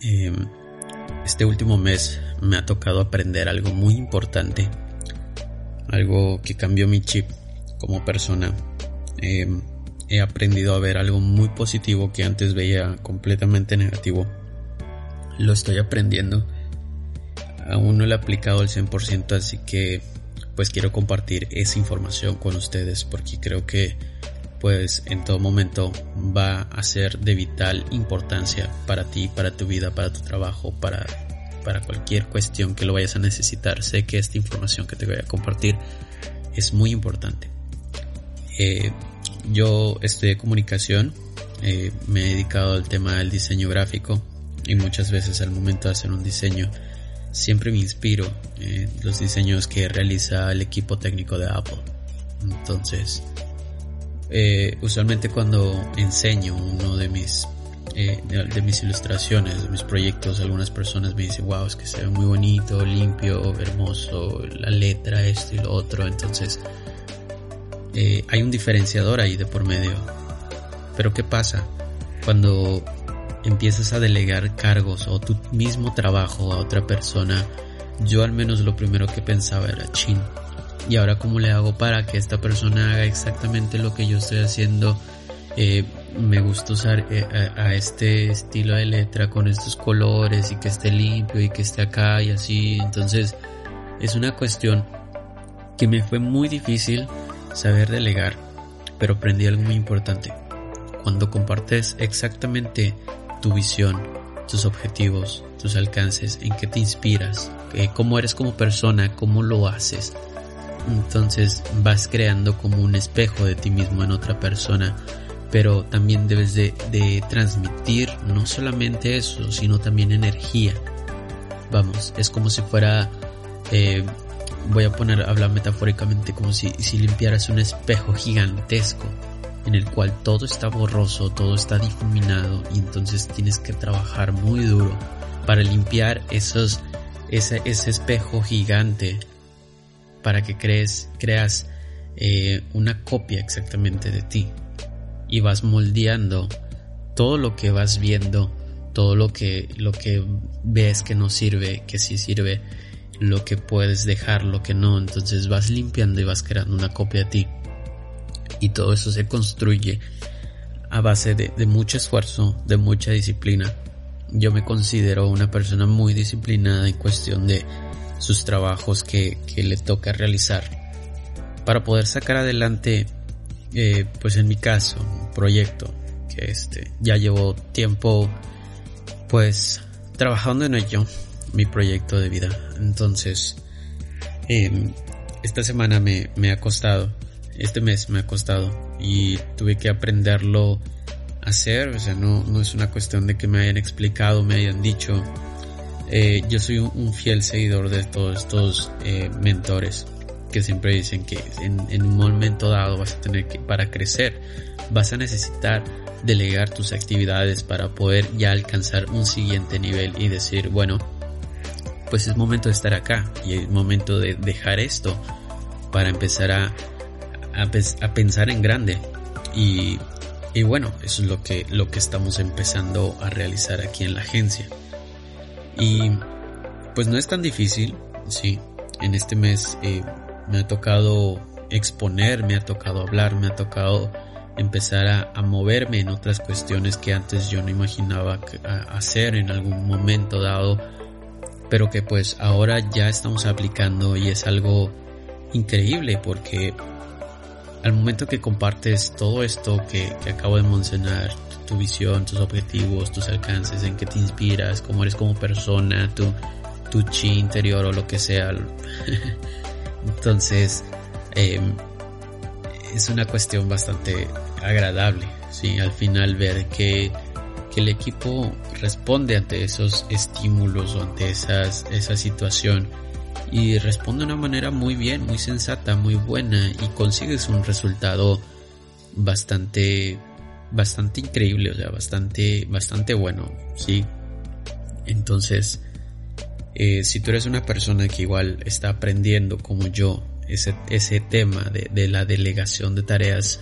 Em, este último mes me ha tocado aprender algo muy importante, algo que cambió mi chip como persona. Em, he aprendido a ver algo muy positivo que antes veía completamente negativo. Lo estoy aprendiendo. Aún no lo he aplicado al 100%, así que pues quiero compartir esa información con ustedes porque creo que pues en todo momento va a ser de vital importancia para ti, para tu vida, para tu trabajo, para, para cualquier cuestión que lo vayas a necesitar. Sé que esta información que te voy a compartir es muy importante. Eh, yo estudié comunicación, eh, me he dedicado al tema del diseño gráfico y muchas veces al momento de hacer un diseño siempre me inspiro en los diseños que realiza el equipo técnico de Apple. Entonces, eh, usualmente cuando enseño uno de mis eh, de, mis ilustraciones, de mis proyectos, algunas personas me dicen, wow, es que se ve muy bonito, limpio, hermoso, la letra, esto y lo otro. Entonces, eh, hay un diferenciador ahí de por medio. Pero ¿qué pasa? Cuando empiezas a delegar cargos o tu mismo trabajo a otra persona, yo al menos lo primero que pensaba era, chin, y ahora cómo le hago para que esta persona haga exactamente lo que yo estoy haciendo. Eh, me gusta usar eh, a, este estilo de letra con estos colores y que esté limpio y que esté acá y así. Entonces es una cuestión que me fue muy difícil saber delegar, pero aprendí algo muy importante. Cuando compartes exactamente tu visión, tus objetivos, tus alcances, en qué te inspiras, eh, cómo eres como persona, cómo lo haces, entonces vas creando como un espejo de ti mismo en otra persona. Pero también debes de, transmitir no solamente eso, sino también energía. Vamos, es como si fuera, eh, voy a poner, hablar metafóricamente, como si, si limpiaras un espejo gigantesco en el cual todo está borroso, todo está difuminado y entonces tienes que trabajar muy duro para limpiar esos, ese, ese espejo gigante para que crees, creas eh, una copia exactamente de ti. Y vas moldeando todo lo que vas viendo, todo lo que, lo que ves que no sirve, que sí sirve, lo que puedes dejar, lo que no, entonces vas limpiando y vas creando una copia de ti. Y todo eso se construye a base de, de mucho esfuerzo, de mucha disciplina. Yo me considero una persona muy disciplinada en cuestión de sus trabajos que, le toca realizar para poder sacar adelante, eh, pues en mi caso, un proyecto que este, ya llevo tiempo, pues trabajando en ello, mi proyecto de vida. Entonces, em, esta semana me, me ha costado, este mes me ha costado y tuve que aprenderlo a hacer, o sea, no, no es una cuestión de que me hayan explicado, me hayan dicho, eh, yo soy un, fiel seguidor de todos estos eh, mentores que siempre dicen que en, un momento dado vas a tener que, para crecer, vas a necesitar delegar tus actividades para poder ya alcanzar un siguiente nivel y decir, bueno, pues es momento de estar acá y es momento de dejar esto para empezar a, a, pensar en grande. Y, y bueno, eso es lo que, lo que estamos empezando a realizar aquí en la agencia. Y pues no es tan difícil, sí. En este mes eh, me ha tocado exponer, me ha tocado hablar, me ha tocado empezar a, moverme en otras cuestiones que antes yo no imaginaba hacer en algún momento dado, pero que pues ahora ya estamos aplicando y es algo increíble porque al momento que compartes todo esto que, que acabo de mencionar, tu visión, tus objetivos, tus alcances, en qué te inspiras, cómo eres como persona, tu, tu chi interior o lo que sea. Entonces, em, es una cuestión bastante agradable, ¿sí? Al final ver que, que, el equipo responde ante esos estímulos o ante esas, esa situación y responde de una manera muy bien, muy sensata, muy buena y consigues un resultado bastante bastante increíble, o sea, bastante, bastante bueno, ¿sí? Entonces, eh, si tú eres una persona que igual está aprendiendo como yo ese, ese tema de, la delegación de tareas,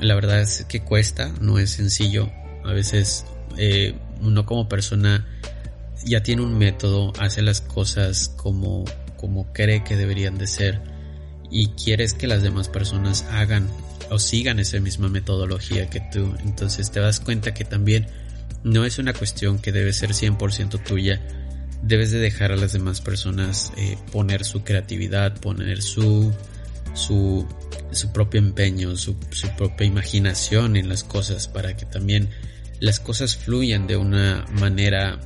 la verdad es que cuesta, no es sencillo. A veces eh, uno como persona ya tiene un método, hace las cosas como, como cree que deberían de ser y quieres que las demás personas hagan o sigan esa misma metodología que tú. Entonces te das cuenta que también no es una cuestión que debe ser 100% tuya. Debes de dejar a las demás personas eh, poner su creatividad, poner su, su, su propio empeño, su, propia imaginación en las cosas para que también las cosas fluyan de una manera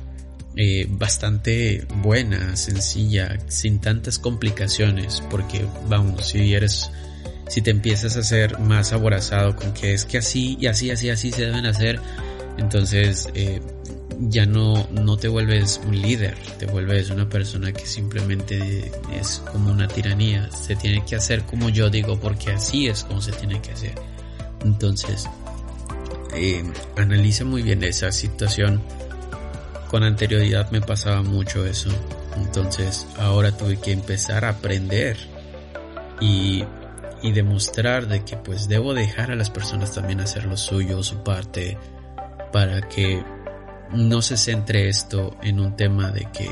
eh, bastante buena, sencilla, sin tantas complicaciones, porque vamos, si eres, si te empiezas a ser más aborazado con que es que así y así, así, así se deben hacer, entonces eh, ya no, no te vuelves un líder, te vuelves una persona que simplemente es como una tiranía, se tiene que hacer como yo digo, porque así es como se tiene que hacer. Entonces, eh, analiza muy bien esa situación con anterioridad me pasaba mucho eso. Entonces ahora tuve que empezar a aprender y, y demostrar de que pues debo dejar a las personas también hacer lo suyo, su parte, para que no se centre esto en un tema de que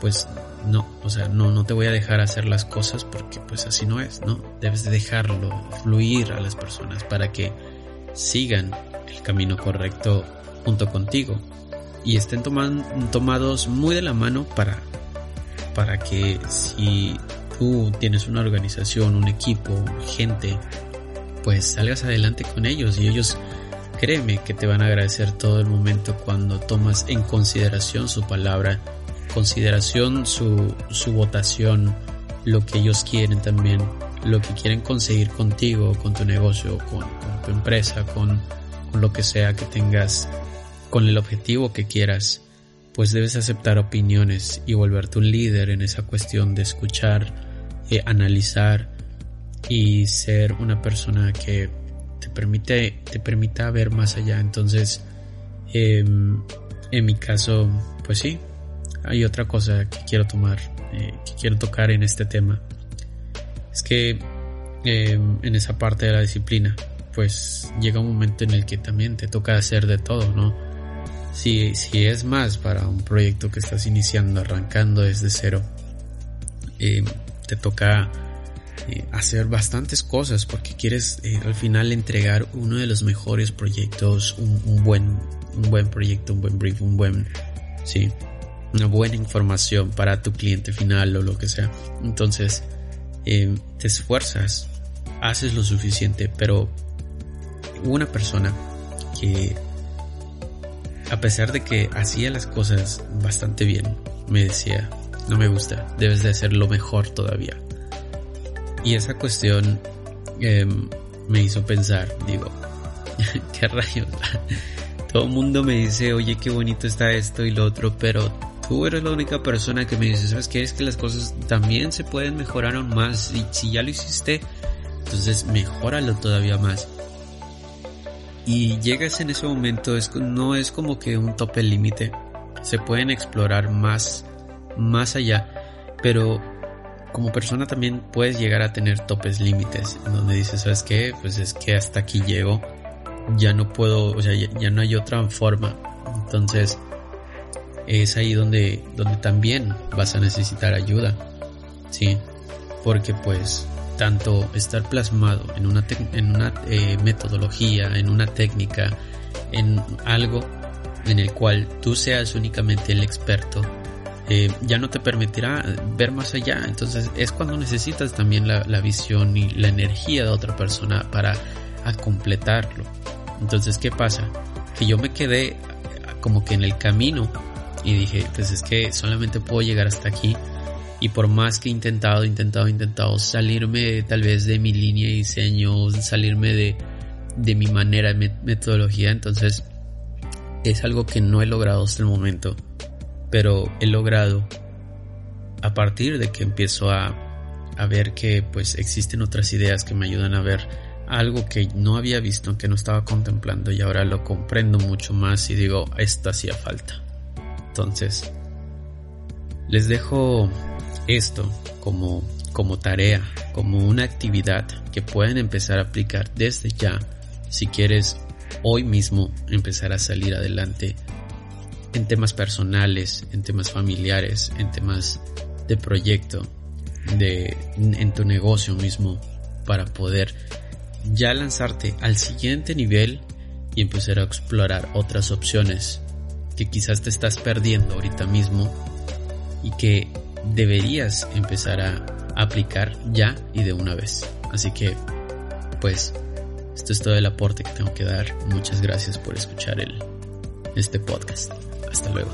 pues no, o sea, no, no te voy a dejar hacer las cosas porque pues así no es, ¿no? Debes de dejarlo fluir a las personas para que sigan el camino correcto junto contigo y estén tomados muy de la mano para, para que si tú tienes una organización, un equipo, gente, pues salgas adelante con ellos y ellos créeme que te van a agradecer todo el momento cuando tomas en consideración su palabra, consideración su, su votación, lo que ellos quieren también, lo que quieren conseguir contigo, con tu negocio, con, tu empresa, con, con lo que sea que tengas con el objetivo que quieras, pues debes aceptar opiniones y volverte un líder en esa cuestión de escuchar, eh, analizar y ser una persona que te permite te permita ver más allá. Entonces, em, en mi caso, pues sí, hay otra cosa que quiero tomar, eh, que quiero tocar en este tema. Es que em, en esa parte de la disciplina, pues llega un momento en el que también te toca hacer de todo, ¿no? Si, si es más para un proyecto que estás iniciando, arrancando desde cero, eh, te toca eh, hacer bastantes cosas porque quieres eh, al final entregar uno de los mejores proyectos, un, buen, un buen proyecto, un buen brief, un buen, sí, una buena información para tu cliente final o lo que sea. Entonces, te esfuerzas, haces lo suficiente, pero una persona que a pesar de que hacía las cosas bastante bien, me decía, no me gusta, debes de hacerlo mejor todavía. Y esa cuestión em, me hizo pensar, digo, qué rayos. Todo el mundo me dice, oye, qué bonito está esto y lo otro, pero tú eres la única persona que me dice, ¿sabes qué? Es que las cosas también se pueden mejorar aún más. Y si ya lo hiciste, entonces mejóralo todavía más y llegas en ese momento es, no es como que un tope límite, se pueden explorar más, más allá, pero como persona también puedes llegar a tener topes límites, donde dices, ¿sabes qué? Pues es que hasta aquí llego, ya no puedo, o sea, ya, no hay otra forma, entonces es ahí donde, donde también vas a necesitar ayuda, ¿sí? Porque pues tanto estar plasmado en una, en una eh, metodología, en una técnica, en algo en el cual tú seas únicamente el experto, eh, ya no te permitirá ver más allá. Entonces es cuando necesitas también la, visión y la energía de otra persona para completarlo. Entonces, ¿qué pasa? Que yo me quedé como que en el camino y dije, pues es que solamente puedo llegar hasta aquí y por más que he intentado, intentado, intentado salirme tal vez de mi línea de diseño, salirme de, de mi manera de metodología, entonces es algo que no he logrado hasta el momento, pero he logrado a partir de que empiezo a, a ver que pues existen otras ideas que me ayudan a ver algo que no había visto, que no estaba contemplando y ahora lo comprendo mucho más y digo, esto hacía falta. Entonces, les dejo esto como, como tarea, como una actividad que pueden empezar a aplicar desde ya si quieres hoy mismo empezar a salir adelante en temas personales, en temas familiares, en temas de proyecto, de, en tu negocio mismo, para poder ya lanzarte al siguiente nivel y empezar a explorar otras opciones que quizás te estás perdiendo ahorita mismo y que deberías empezar a aplicar ya y de una vez. Así que, pues, esto es todo el aporte que tengo que dar. Muchas gracias por escuchar el, este podcast. Hasta luego.